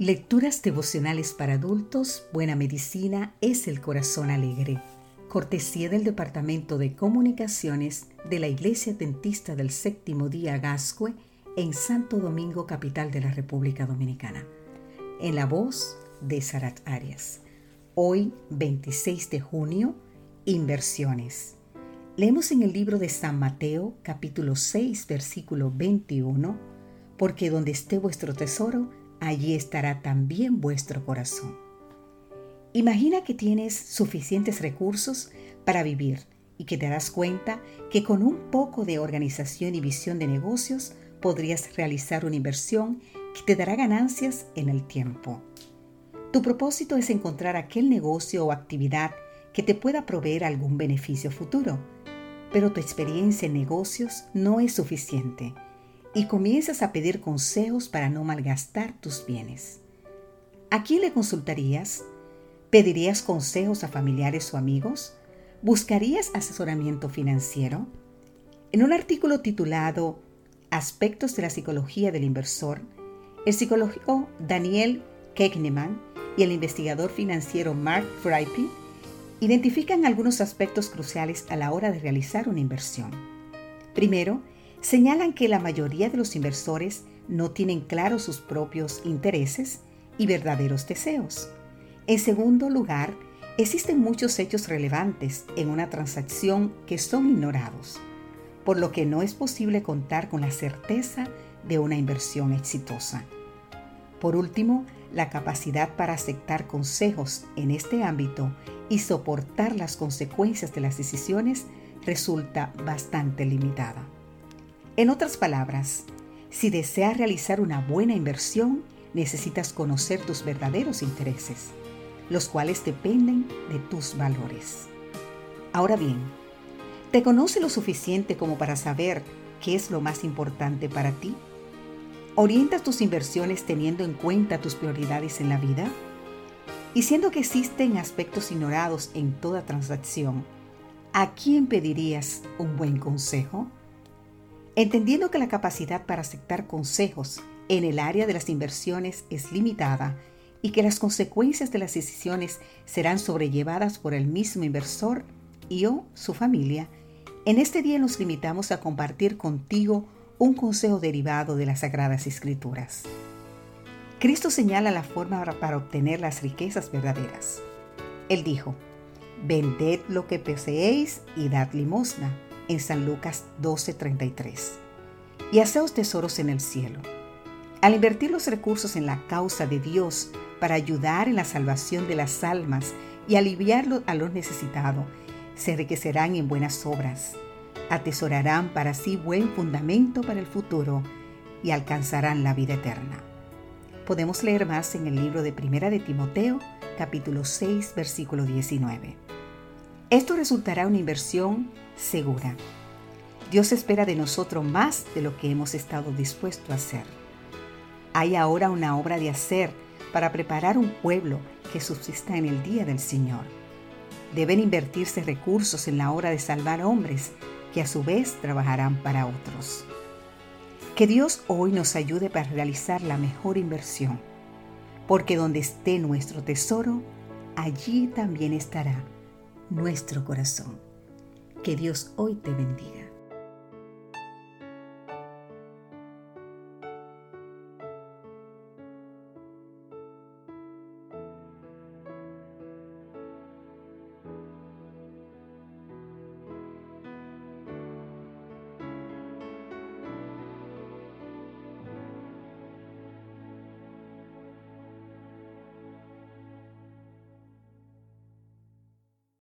Lecturas devocionales para adultos, Buena Medicina es el Corazón Alegre. Cortesía del Departamento de Comunicaciones de la Iglesia Dentista del Séptimo Día Gascue en Santo Domingo, capital de la República Dominicana. En la voz de Sarat Arias. Hoy, 26 de junio, Inversiones. Leemos en el libro de San Mateo, capítulo 6, versículo 21, porque donde esté vuestro tesoro, allí estará también vuestro corazón. Imagina que tienes suficientes recursos para vivir y que te das cuenta que con un poco de organización y visión de negocios podrías realizar una inversión que te dará ganancias en el tiempo. Tu propósito es encontrar aquel negocio o actividad que te pueda proveer algún beneficio futuro, pero tu experiencia en negocios no es suficiente y comienzas a pedir consejos para no malgastar tus bienes. ¿A quién le consultarías? ¿Pedirías consejos a familiares o amigos? ¿Buscarías asesoramiento financiero? En un artículo titulado Aspectos de la psicología del inversor, el psicólogo Daniel Kahneman y el investigador financiero Mark Frippi identifican algunos aspectos cruciales a la hora de realizar una inversión. Primero, señalan que la mayoría de los inversores no tienen claros sus propios intereses y verdaderos deseos. En segundo lugar, existen muchos hechos relevantes en una transacción que son ignorados, por lo que no es posible contar con la certeza de una inversión exitosa. Por último, la capacidad para aceptar consejos en este ámbito y soportar las consecuencias de las decisiones resulta bastante limitada. En otras palabras, si deseas realizar una buena inversión, necesitas conocer tus verdaderos intereses, los cuales dependen de tus valores. Ahora bien, ¿te conoce lo suficiente como para saber qué es lo más importante para ti? ¿Orientas tus inversiones teniendo en cuenta tus prioridades en la vida? Y siendo que existen aspectos ignorados en toda transacción, ¿a quién pedirías un buen consejo? Entendiendo que la capacidad para aceptar consejos en el área de las inversiones es limitada y que las consecuencias de las decisiones serán sobrellevadas por el mismo inversor y o su familia, en este día nos limitamos a compartir contigo un consejo derivado de las Sagradas Escrituras. Cristo señala la forma para obtener las riquezas verdaderas. Él dijo, vended lo que poseéis y dad limosna en San Lucas 12:33. Y haceos tesoros en el cielo. Al invertir los recursos en la causa de Dios para ayudar en la salvación de las almas y aliviarlo a los necesitados, se enriquecerán en buenas obras, atesorarán para sí buen fundamento para el futuro y alcanzarán la vida eterna. Podemos leer más en el libro de Primera de Timoteo, capítulo 6, versículo 19. Esto resultará una inversión segura. Dios espera de nosotros más de lo que hemos estado dispuestos a hacer. Hay ahora una obra de hacer para preparar un pueblo que subsista en el día del Señor. Deben invertirse recursos en la hora de salvar hombres que a su vez trabajarán para otros. Que Dios hoy nos ayude para realizar la mejor inversión, porque donde esté nuestro tesoro, allí también estará nuestro corazón. Que Dios hoy te bendiga.